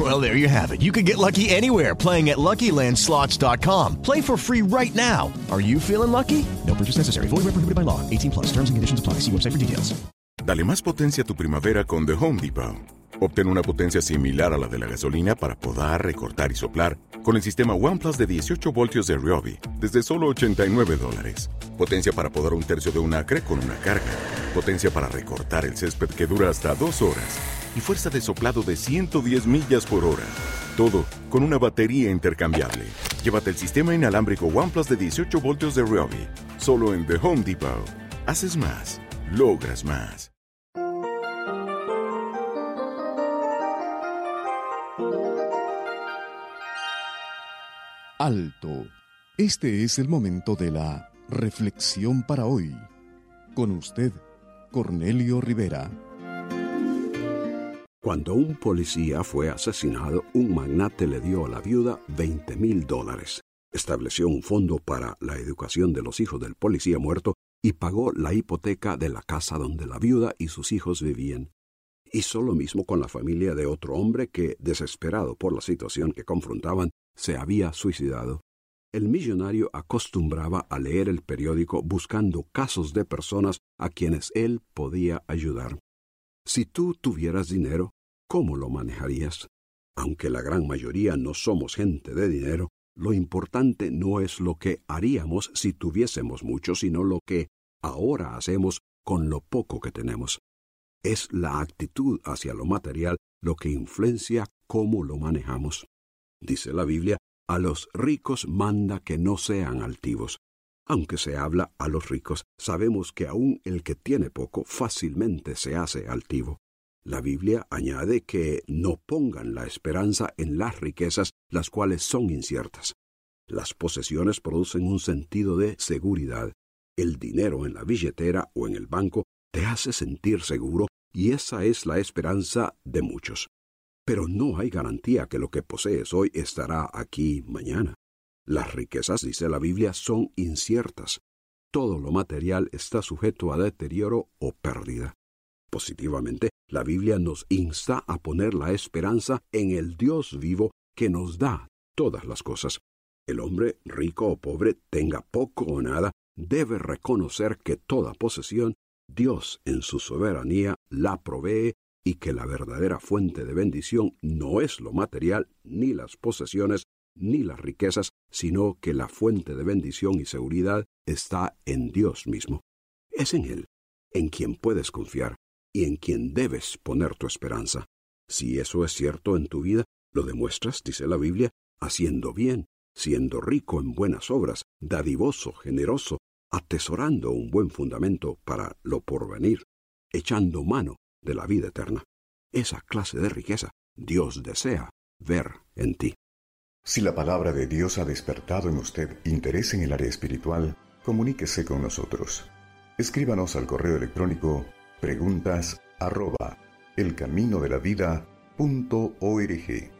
Well, there you have it. You can get lucky anywhere playing at LuckyLandSlots.com. Play for free right now. Are you feeling lucky? No purchase necessary. Void where prohibited by law. 18 plus. Terms and conditions apply. See website for details. Dale más potencia a tu primavera con The Home Depot. Obtén una potencia similar a la de la gasolina para podar, recortar y soplar con el sistema OnePlus de 18 voltios de Ryobi desde solo 89 dólares. Potencia para podar un tercio de un acre con una carga. Potencia para recortar el césped que dura hasta dos horas. Y fuerza de soplado de 110 millas por hora. Todo con una batería intercambiable. Llévate el sistema inalámbrico OnePlus de 18 voltios de Ryobi. Solo en The Home Depot. Haces más. Logras más. Alto. Este es el momento de la reflexión para hoy. Con usted, Cornelio Rivera. Cuando un policía fue asesinado, un magnate le dio a la viuda 20 mil dólares. Estableció un fondo para la educación de los hijos del policía muerto y pagó la hipoteca de la casa donde la viuda y sus hijos vivían. Hizo lo mismo con la familia de otro hombre que, desesperado por la situación que confrontaban, se había suicidado. El millonario acostumbraba a leer el periódico buscando casos de personas a quienes él podía ayudar. Si tú tuvieras dinero, ¿cómo lo manejarías? Aunque la gran mayoría no somos gente de dinero, lo importante no es lo que haríamos si tuviésemos mucho, sino lo que ahora hacemos con lo poco que tenemos. Es la actitud hacia lo material lo que influencia cómo lo manejamos. Dice la Biblia, a los ricos manda que no sean altivos. Aunque se habla a los ricos, sabemos que aun el que tiene poco fácilmente se hace altivo. La Biblia añade que no pongan la esperanza en las riquezas, las cuales son inciertas. Las posesiones producen un sentido de seguridad. El dinero en la billetera o en el banco te hace sentir seguro y esa es la esperanza de muchos. Pero no hay garantía que lo que posees hoy estará aquí mañana. Las riquezas, dice la Biblia, son inciertas. Todo lo material está sujeto a deterioro o pérdida. Positivamente, la Biblia nos insta a poner la esperanza en el Dios vivo que nos da todas las cosas. El hombre, rico o pobre, tenga poco o nada, debe reconocer que toda posesión, Dios en su soberanía la provee y que la verdadera fuente de bendición no es lo material, ni las posesiones, ni las riquezas, sino que la fuente de bendición y seguridad está en Dios mismo. Es en Él, en quien puedes confiar y en quien debes poner tu esperanza. Si eso es cierto en tu vida, lo demuestras, dice la Biblia, haciendo bien, siendo rico en buenas obras, dadivoso, generoso, atesorando un buen fundamento para lo porvenir, echando mano de la vida eterna. Esa clase de riqueza Dios desea ver en ti. Si la palabra de Dios ha despertado en usted interés en el área espiritual, comuníquese con nosotros. Escríbanos al correo electrónico preguntas arroba elcaminodelavida.org.